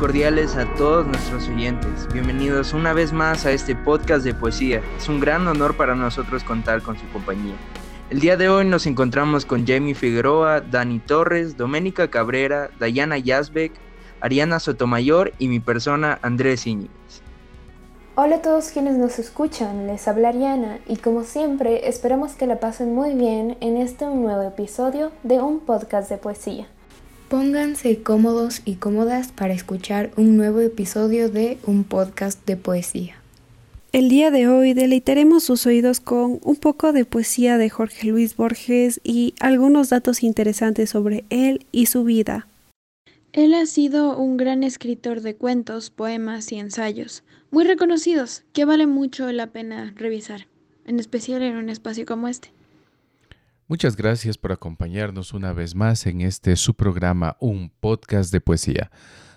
Cordiales a todos nuestros oyentes. Bienvenidos una vez más a este podcast de poesía. Es un gran honor para nosotros contar con su compañía. El día de hoy nos encontramos con Jamie Figueroa, Dani Torres, Doménica Cabrera, Dayana Yazbek, Ariana Sotomayor y mi persona Andrés Íñiguez. Hola a todos quienes nos escuchan, les habla Ariana y como siempre esperamos que la pasen muy bien en este nuevo episodio de un podcast de poesía. Pónganse cómodos y cómodas para escuchar un nuevo episodio de un podcast de poesía. El día de hoy deleitaremos sus oídos con un poco de poesía de Jorge Luis Borges y algunos datos interesantes sobre él y su vida. Él ha sido un gran escritor de cuentos, poemas y ensayos, muy reconocidos, que vale mucho la pena revisar, en especial en un espacio como este. Muchas gracias por acompañarnos una vez más en este su programa Un podcast de poesía.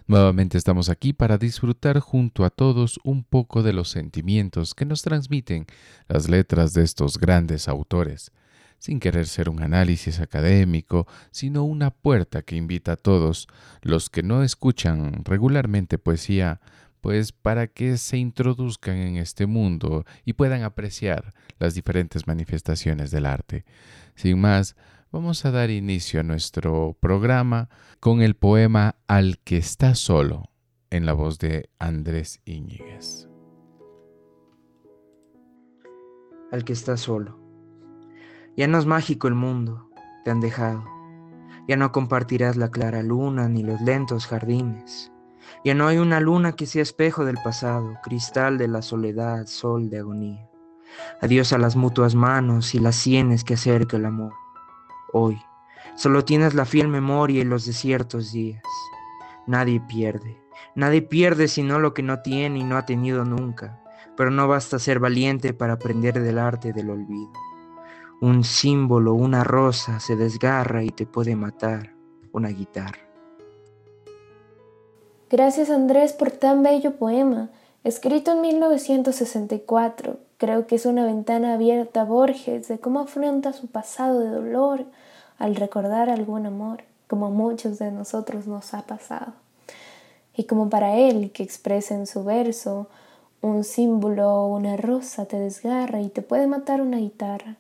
Nuevamente estamos aquí para disfrutar junto a todos un poco de los sentimientos que nos transmiten las letras de estos grandes autores, sin querer ser un análisis académico, sino una puerta que invita a todos los que no escuchan regularmente poesía pues para que se introduzcan en este mundo y puedan apreciar las diferentes manifestaciones del arte. Sin más, vamos a dar inicio a nuestro programa con el poema Al que está solo, en la voz de Andrés Íñiguez. Al que está solo. Ya no es mágico el mundo, te han dejado. Ya no compartirás la clara luna ni los lentos jardines ya no hay una luna que sea espejo del pasado, cristal de la soledad, sol de agonía. Adiós a las mutuas manos y las sienes que acerca el amor. Hoy, solo tienes la fiel memoria y los desiertos días. Nadie pierde, nadie pierde sino lo que no tiene y no ha tenido nunca, pero no basta ser valiente para aprender del arte del olvido. Un símbolo, una rosa se desgarra y te puede matar, una guitarra. Gracias Andrés por tan bello poema, escrito en 1964. Creo que es una ventana abierta a Borges de cómo afronta su pasado de dolor al recordar algún amor, como muchos de nosotros nos ha pasado. Y como para él, que expresa en su verso, un símbolo o una rosa te desgarra y te puede matar una guitarra,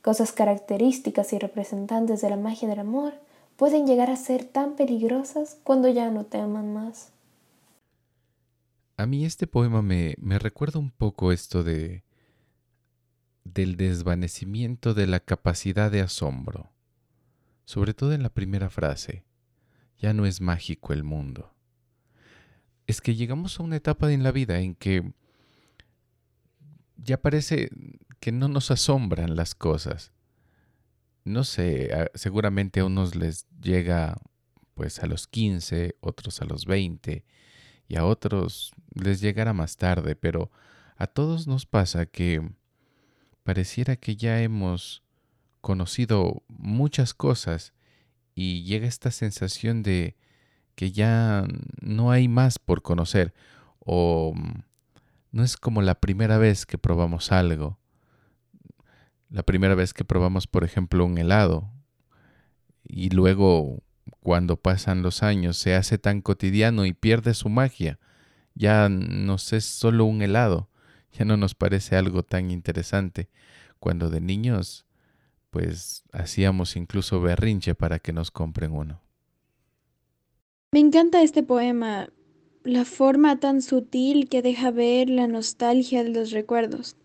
cosas características y representantes de la magia del amor, pueden llegar a ser tan peligrosas cuando ya no te aman más. A mí este poema me, me recuerda un poco esto de del desvanecimiento de la capacidad de asombro, sobre todo en la primera frase, ya no es mágico el mundo. Es que llegamos a una etapa en la vida en que ya parece que no nos asombran las cosas. No sé, seguramente a unos les llega pues a los 15, otros a los 20, y a otros les llegará más tarde, pero a todos nos pasa que pareciera que ya hemos conocido muchas cosas y llega esta sensación de que ya no hay más por conocer o no es como la primera vez que probamos algo. La primera vez que probamos, por ejemplo, un helado y luego cuando pasan los años se hace tan cotidiano y pierde su magia. Ya no es solo un helado, ya no nos parece algo tan interesante. Cuando de niños, pues hacíamos incluso berrinche para que nos compren uno. Me encanta este poema, la forma tan sutil que deja ver la nostalgia de los recuerdos.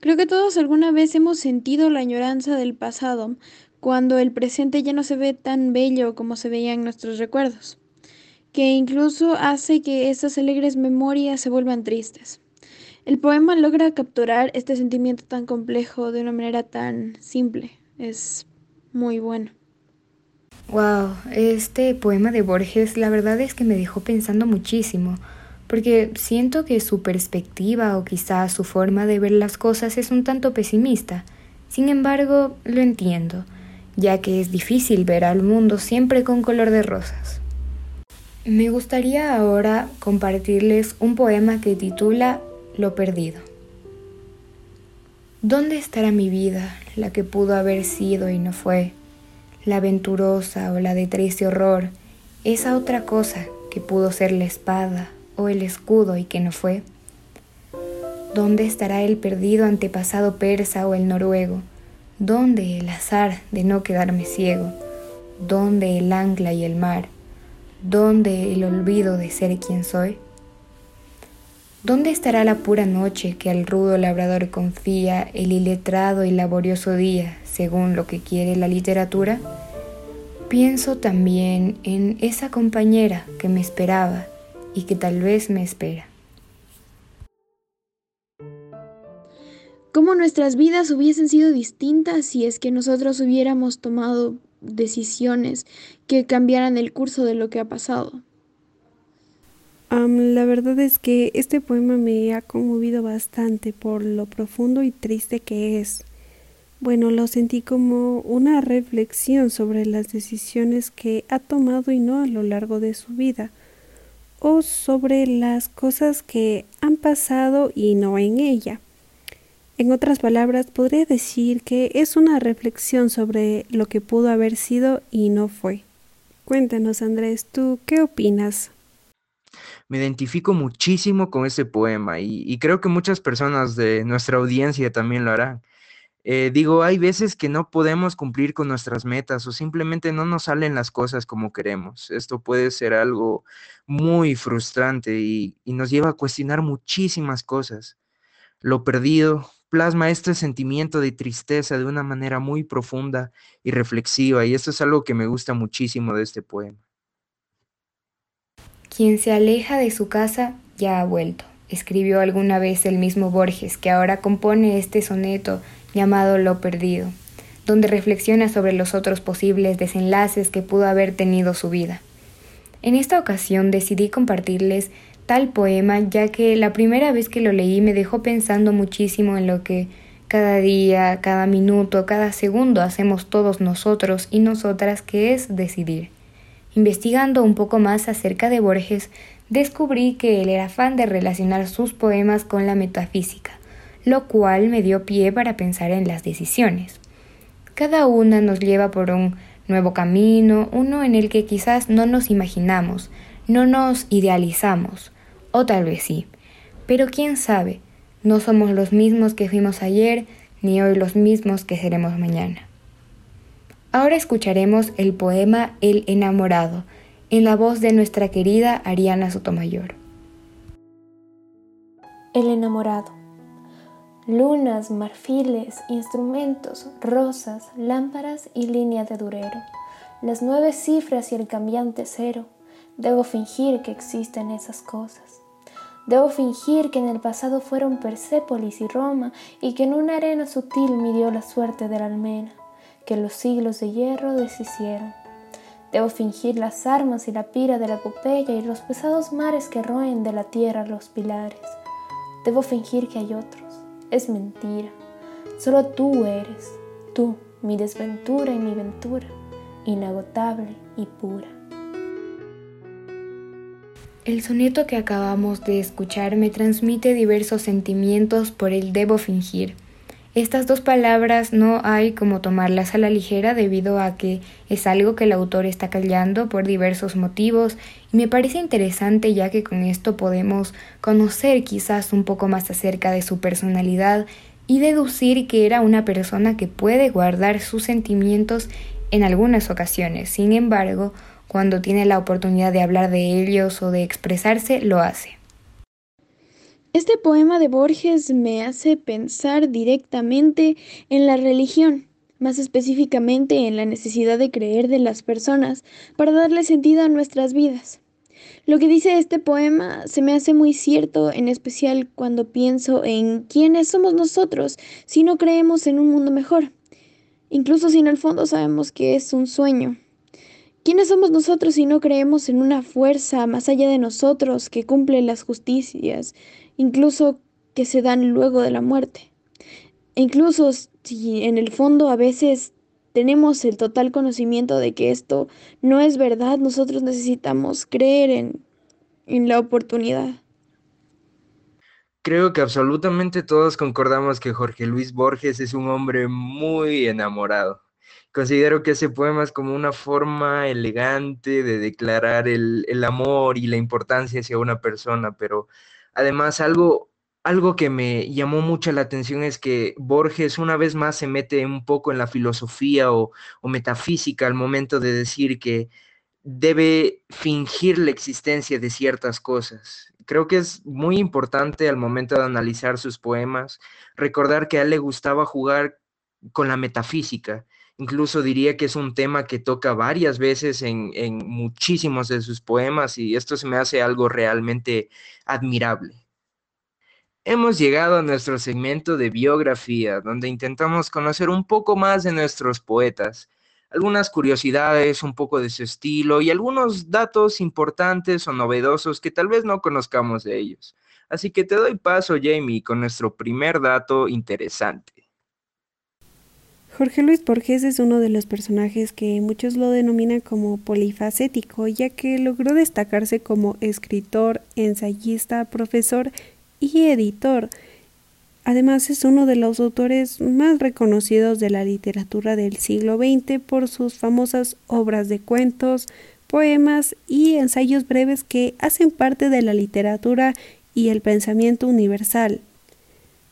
Creo que todos alguna vez hemos sentido la añoranza del pasado, cuando el presente ya no se ve tan bello como se veía en nuestros recuerdos, que incluso hace que esas alegres memorias se vuelvan tristes. El poema logra capturar este sentimiento tan complejo de una manera tan simple. Es muy bueno. Wow, este poema de Borges la verdad es que me dejó pensando muchísimo, porque siento que su perspectiva o quizás su forma de ver las cosas es un tanto pesimista. Sin embargo, lo entiendo ya que es difícil ver al mundo siempre con color de rosas. Me gustaría ahora compartirles un poema que titula Lo perdido. ¿Dónde estará mi vida, la que pudo haber sido y no fue? La aventurosa o la de triste horror, esa otra cosa que pudo ser la espada o el escudo y que no fue? ¿Dónde estará el perdido antepasado persa o el noruego? ¿Dónde el azar de no quedarme ciego? ¿Dónde el ancla y el mar? ¿Dónde el olvido de ser quien soy? ¿Dónde estará la pura noche que al rudo labrador confía el iletrado y laborioso día, según lo que quiere la literatura? Pienso también en esa compañera que me esperaba y que tal vez me espera. Cómo nuestras vidas hubiesen sido distintas si es que nosotros hubiéramos tomado decisiones que cambiaran el curso de lo que ha pasado. la verdad es que este poema me ha conmovido bastante por lo profundo y triste que es. Bueno, lo sentí como una reflexión sobre las decisiones que ha tomado y no a lo largo de su vida, o sobre las cosas que han pasado y no en ella. En otras palabras, podría decir que es una reflexión sobre lo que pudo haber sido y no fue. Cuéntanos, Andrés, ¿tú qué opinas? Me identifico muchísimo con ese poema y, creo que muchas personas de nuestra audiencia también lo harán. Eh, digo, hay veces que no podemos cumplir con nuestras metas o simplemente no nos salen las cosas como queremos. Esto puede ser algo muy frustrante y nos lleva a cuestionar muchísimas cosas. Lo perdido, plasma este sentimiento de tristeza de una manera muy profunda y reflexiva, y esto es algo que me gusta muchísimo de este poema. Quien se aleja de su casa ya ha vuelto, escribió alguna vez el mismo Borges, que ahora compone este soneto llamado Lo Perdido, donde reflexiona sobre los otros posibles desenlaces que pudo haber tenido su vida. En esta ocasión decidí compartirles tal poema, ya que la primera vez que lo leí me dejó pensando muchísimo en lo que cada día, cada minuto, cada segundo hacemos todos nosotros y nosotras, que es decidir. Investigando un poco más acerca de Borges, descubrí que él era fan de relacionar sus poemas con la metafísica, lo cual me dio pie para pensar en las decisiones. Cada una nos lleva por un nuevo camino, uno en el que quizás no nos imaginamos, no nos idealizamos, o tal vez sí. Pero quién sabe, no somos los mismos que fuimos ayer, ni hoy los mismos que seremos mañana. Ahora escucharemos el poema El enamorado, en la voz de nuestra querida Ariana Sotomayor. El enamorado. Lunas, marfiles, instrumentos, rosas, lámparas y línea de durero. Las nueve cifras y el cambiante cero. Debo fingir que existen esas cosas. Debo fingir que en el pasado fueron Persépolis y Roma y que en una arena sutil midió la suerte de la almena, que los siglos de hierro deshicieron. Debo fingir las armas y la pira de la epopeya y los pesados mares que roen de la tierra los pilares. Debo fingir que hay otros. Es mentira. Solo tú eres, tú, mi desventura y mi ventura, inagotable y pura. El soneto que acabamos de escuchar me transmite diversos sentimientos por el debo fingir. Estas dos palabras no hay como tomarlas a la ligera debido a que es algo que el autor está callando por diversos motivos y me parece interesante ya que con esto podemos conocer quizás un poco más acerca de su personalidad y deducir que era una persona que puede guardar sus sentimientos en algunas ocasiones. Sin embargo, cuando tiene la oportunidad de hablar de ellos o de expresarse, lo hace. Este poema de Borges me hace pensar directamente en la religión, más específicamente en la necesidad de creer de las personas para darle sentido a nuestras vidas. Lo que dice este poema se me hace muy cierto, en especial cuando pienso en quiénes somos nosotros si no creemos en un mundo mejor, incluso si en el fondo sabemos que es un sueño. ¿Quiénes somos nosotros si no creemos en una fuerza más allá de nosotros que cumple las justicias, incluso que se dan luego de la muerte? E incluso si en el fondo a veces tenemos el total conocimiento de que esto no es verdad, nosotros necesitamos creer en, en la oportunidad. Creo que absolutamente todos concordamos que Jorge Luis Borges es un hombre muy enamorado Considero que ese poema es como una forma elegante de declarar el, el amor y la importancia hacia una persona, pero además algo, algo que me llamó mucho la atención es que Borges una vez más se mete un poco en la filosofía o, o metafísica al momento de decir que debe fingir la existencia de ciertas cosas. Creo que es muy importante al momento de analizar sus poemas recordar que a él le gustaba jugar con la metafísica. Incluso diría que es un tema que toca varias veces en, muchísimos de sus poemas y esto se me hace algo realmente admirable. Hemos llegado a nuestro segmento de biografía, donde intentamos conocer un poco más de nuestros poetas, algunas curiosidades, un poco de su estilo y algunos datos importantes o novedosos que tal vez no conozcamos de ellos. Así que te doy paso, Jamie, con nuestro primer dato interesante. Jorge Luis Borges es uno de los personajes que muchos lo denominan como polifacético, ya que logró destacarse como escritor, ensayista, profesor y editor. Además es uno de los autores más reconocidos de la literatura del siglo XX por sus famosas obras de cuentos, poemas y ensayos breves que hacen parte de la literatura y el pensamiento universal.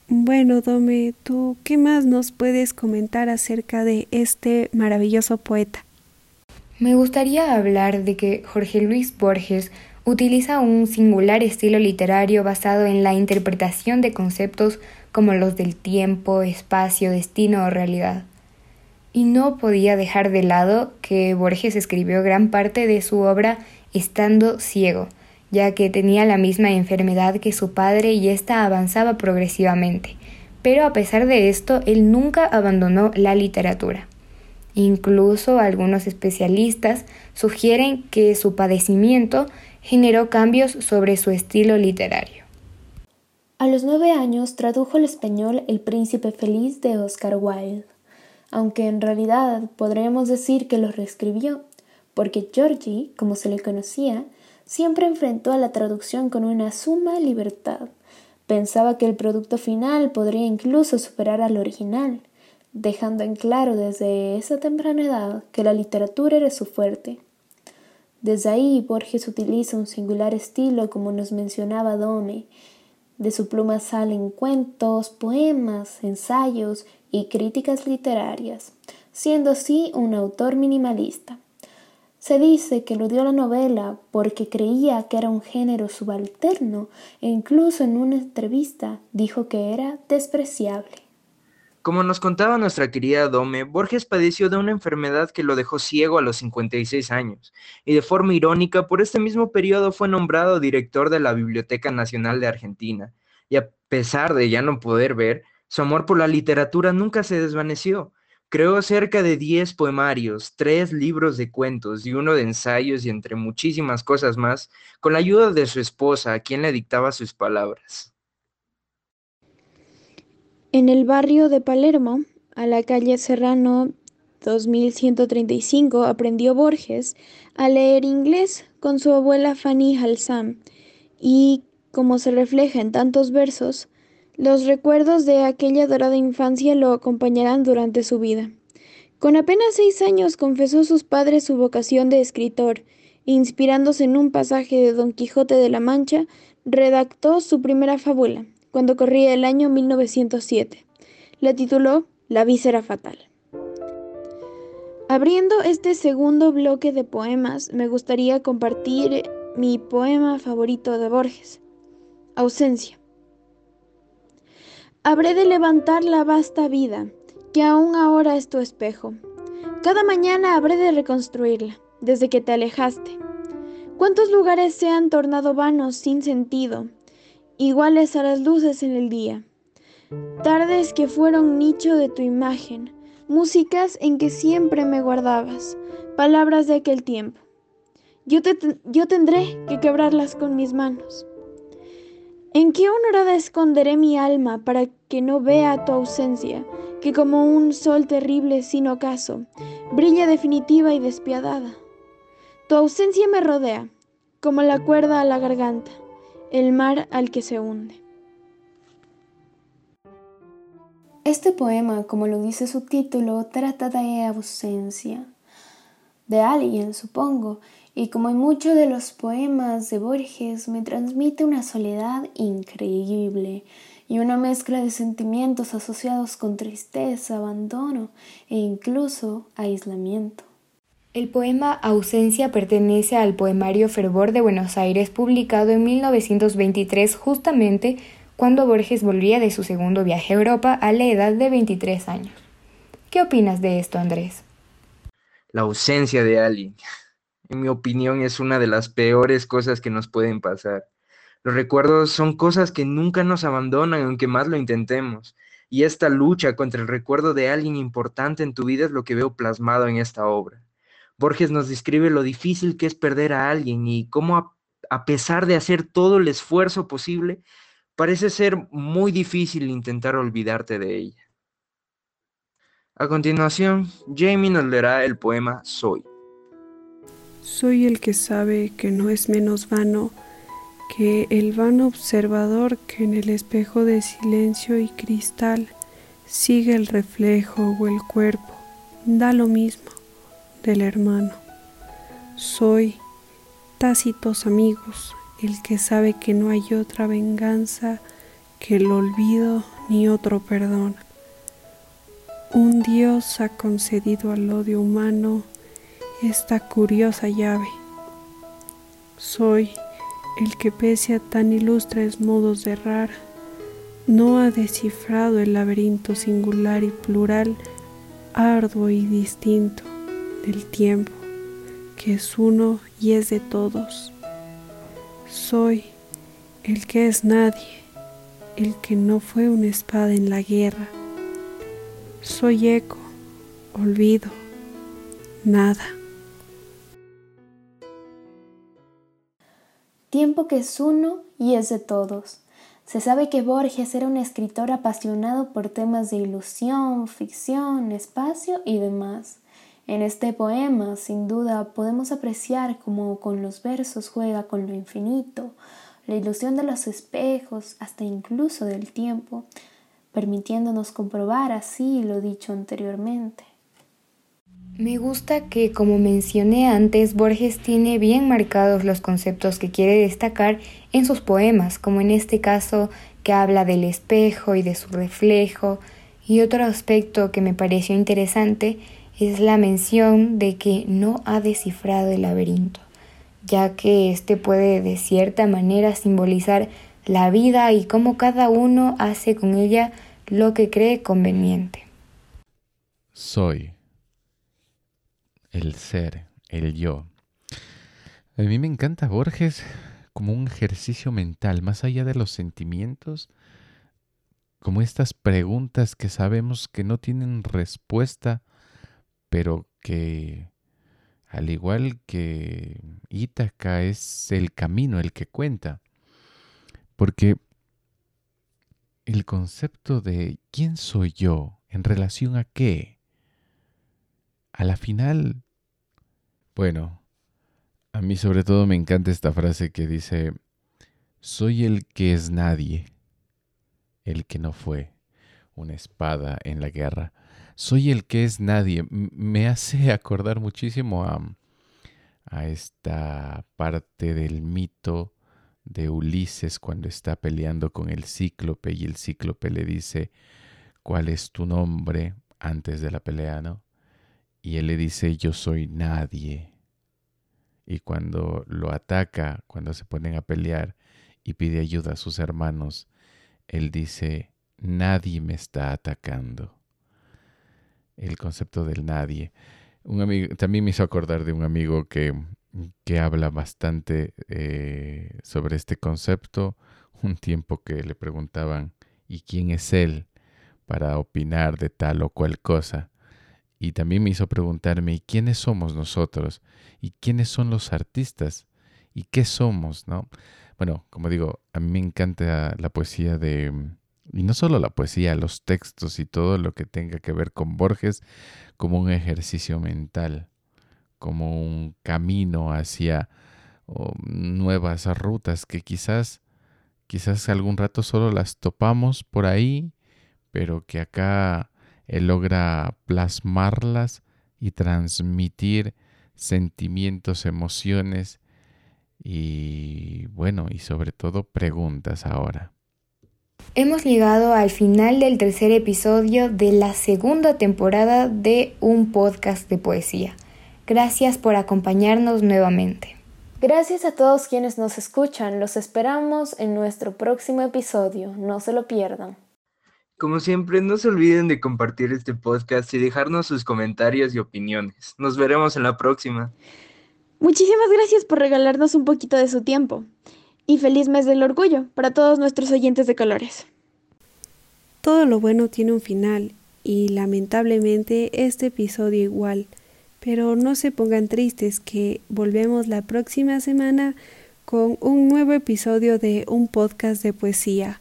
Bueno, Dome, ¿tú qué más nos puedes comentar acerca de este maravilloso poeta? Me gustaría hablar de que Jorge Luis Borges utiliza un singular estilo literario basado en la interpretación de conceptos como los del tiempo, espacio, destino o realidad. Y no podía dejar de lado que Borges escribió gran parte de su obra estando ciego, ya que tenía la misma enfermedad que su padre y ésta avanzaba progresivamente. Pero a pesar de esto, él nunca abandonó la literatura. Incluso algunos especialistas sugieren que su padecimiento generó cambios sobre su estilo literario. A los nueve años tradujo al español El príncipe feliz de Oscar Wilde, aunque en realidad podríamos decir que lo reescribió, porque Georgie, como se le conocía, siempre enfrentó a la traducción con una suma libertad. Pensaba que el producto final podría incluso superar al original, dejando en claro desde esa temprana edad que la literatura era su fuerte. Desde ahí Borges utiliza un singular estilo como nos mencionaba Dome. De su pluma salen cuentos, poemas, ensayos y críticas literarias, siendo así un autor minimalista. Se dice que lo dio la novela porque creía que era un género subalterno e incluso en una entrevista dijo que era despreciable. Como nos contaba nuestra querida Dome, Borges padeció de una enfermedad que lo dejó ciego a los 56 años, y de forma irónica, por este mismo periodo fue nombrado director de la Biblioteca Nacional de Argentina, y a pesar de ya no poder ver, su amor por la literatura nunca se desvaneció, Creó cerca de 10 poemarios, tres libros de cuentos y uno de ensayos y entre muchísimas cosas más, con la ayuda de su esposa, a quien le dictaba sus palabras. En el barrio de Palermo, a la calle Serrano 2135, aprendió Borges a leer inglés con su abuela Fanny Halsam y, como se refleja en tantos versos, los recuerdos de aquella dorada infancia lo acompañarán durante su vida. Con apenas seis años confesó a sus padres su vocación de escritor, inspirándose en un pasaje de Don Quijote de la Mancha, redactó su primera fábula, cuando corría el año 1907. La tituló La víscera fatal. Abriendo este segundo bloque de poemas, me gustaría compartir mi poema favorito de Borges, Ausencia. Habré de levantar la vasta vida, que aún ahora es tu espejo. Cada mañana habré de reconstruirla, desde que te alejaste. ¿Cuántos lugares se han tornado vanos sin sentido, iguales a las luces en el día? Tardes que fueron nicho de tu imagen, músicas en que siempre me guardabas, palabras de aquel tiempo. Yo, te, yo tendré que quebrarlas con mis manos. ¿En qué honorada esconderé mi alma para que no vea tu ausencia, que como un sol terrible sin ocaso, brilla definitiva y despiadada? Tu ausencia me rodea, como la cuerda a la garganta, el mar al que se hunde. Este poema, como lo dice su título, trata de ausencia, de alguien, supongo, y como en muchos de los poemas de Borges, me transmite una soledad increíble y una mezcla de sentimientos asociados con tristeza, abandono e incluso aislamiento. El poema Ausencia pertenece al poemario Fervor de Buenos Aires, publicado en 1923, justamente cuando Borges volvía de su segundo viaje a Europa a la edad de 23 años. ¿Qué opinas de esto, Andrés? La ausencia de alguien, en mi opinión, es una de las peores cosas que nos pueden pasar. Los recuerdos son cosas que nunca nos abandonan, aunque más lo intentemos. Y esta lucha contra el recuerdo de alguien importante en tu vida es lo que veo plasmado en esta obra. Borges nos describe lo difícil que es perder a alguien y cómo a, pesar de hacer todo el esfuerzo posible, Parece ser muy difícil intentar olvidarte de ella. A continuación, Jamie nos leerá el poema Soy. Soy el que sabe que no es menos vano que el vano observador que en el espejo de silencio y cristal sigue el reflejo o el cuerpo, da lo mismo del hermano. Soy tácitos amigos, el que sabe que no hay otra venganza que el olvido ni otro perdón. Un Dios ha concedido al odio humano esta curiosa llave. Soy el que pese a tan ilustres modos de errar, no ha descifrado el laberinto singular y plural, arduo y distinto del tiempo, que es uno y es de todos soy el que es nadie, el que no fue una espada en la guerra. Soy eco, olvido, nada. Tiempo que es uno y es de todos. Se sabe que Borges era un escritor apasionado por temas de ilusión, ficción, espacio y demás. En este poema, sin duda, podemos apreciar cómo con los versos juega con lo infinito, la ilusión de los espejos, hasta incluso del tiempo, permitiéndonos comprobar así lo dicho anteriormente. Me gusta que, como mencioné antes, Borges tiene bien marcados los conceptos que quiere destacar en sus poemas, como en este caso que habla del espejo y de su reflejo, y otro aspecto que me pareció interesante es la mención de que no ha descifrado el laberinto, ya que éste puede de cierta manera simbolizar la vida y cómo cada uno hace con ella lo que cree conveniente. Soy el ser, el yo. A mí me encanta Borges como un ejercicio mental, más allá de los sentimientos, como estas preguntas que sabemos que no tienen respuesta pero que al igual que Ítaca es el camino el que cuenta, porque el concepto de quién soy yo en relación a qué, a la final, bueno, a mí sobre todo me encanta esta frase que dice, soy el que es nadie, el que no fue una espada en la guerra soy el que es nadie. Me hace acordar muchísimo a, a esta parte del mito de Ulises cuando está peleando con el cíclope y el cíclope le dice, ¿cuál es tu nombre? antes de la pelea, ¿no? Y él le dice, yo soy nadie. Y cuando lo ataca, cuando se ponen a pelear y pide ayuda a sus hermanos, él dice, nadie me está atacando el concepto del nadie. Un amigo, también me hizo acordar de un amigo que, que habla bastante eh, sobre este concepto. Un tiempo que le preguntaban, ¿y quién es él para opinar de tal o cual cosa? Y también me hizo preguntarme, ¿y quiénes somos nosotros? ¿Y quiénes son los artistas? ¿Y qué somos? ¿no? Bueno, como digo, a mí me encanta la poesía de, y no solo la poesía, los textos y todo lo que tenga que ver con Borges como un ejercicio mental, como un camino hacia nuevas rutas que quizás, quizás algún rato solo las topamos por ahí, pero que acá él logra plasmarlas y transmitir sentimientos, emociones y bueno, y sobre todo preguntas ahora. Hemos llegado al final del tercer episodio de la segunda temporada de un podcast de poesía. Gracias por acompañarnos nuevamente. Gracias a todos quienes nos escuchan. Los esperamos en nuestro próximo episodio. No se lo pierdan. Como siempre, no se olviden de compartir este podcast y dejarnos sus comentarios y opiniones. Nos veremos en la próxima. Muchísimas gracias por regalarnos un poquito de su tiempo. Y feliz mes del orgullo para todos nuestros oyentes de colores. Todo lo bueno tiene un final y lamentablemente este episodio igual. Pero no se pongan tristes que volvemos la próxima semana con un nuevo episodio de un podcast de poesía.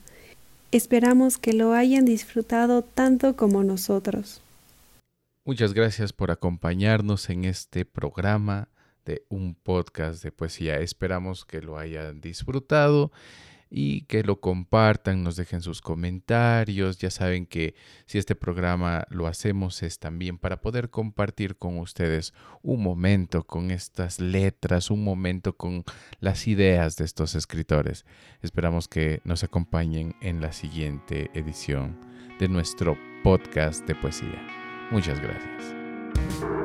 Esperamos que lo hayan disfrutado tanto como nosotros. Muchas gracias por acompañarnos en este programa de un podcast de poesía. Esperamos que lo hayan disfrutado y que lo compartan, nos dejen sus comentarios. Ya saben que si este programa lo hacemos es también para poder compartir con ustedes un momento con estas letras, un momento con las ideas de estos escritores. Esperamos que nos acompañen en la siguiente edición de nuestro podcast de poesía. Muchas gracias.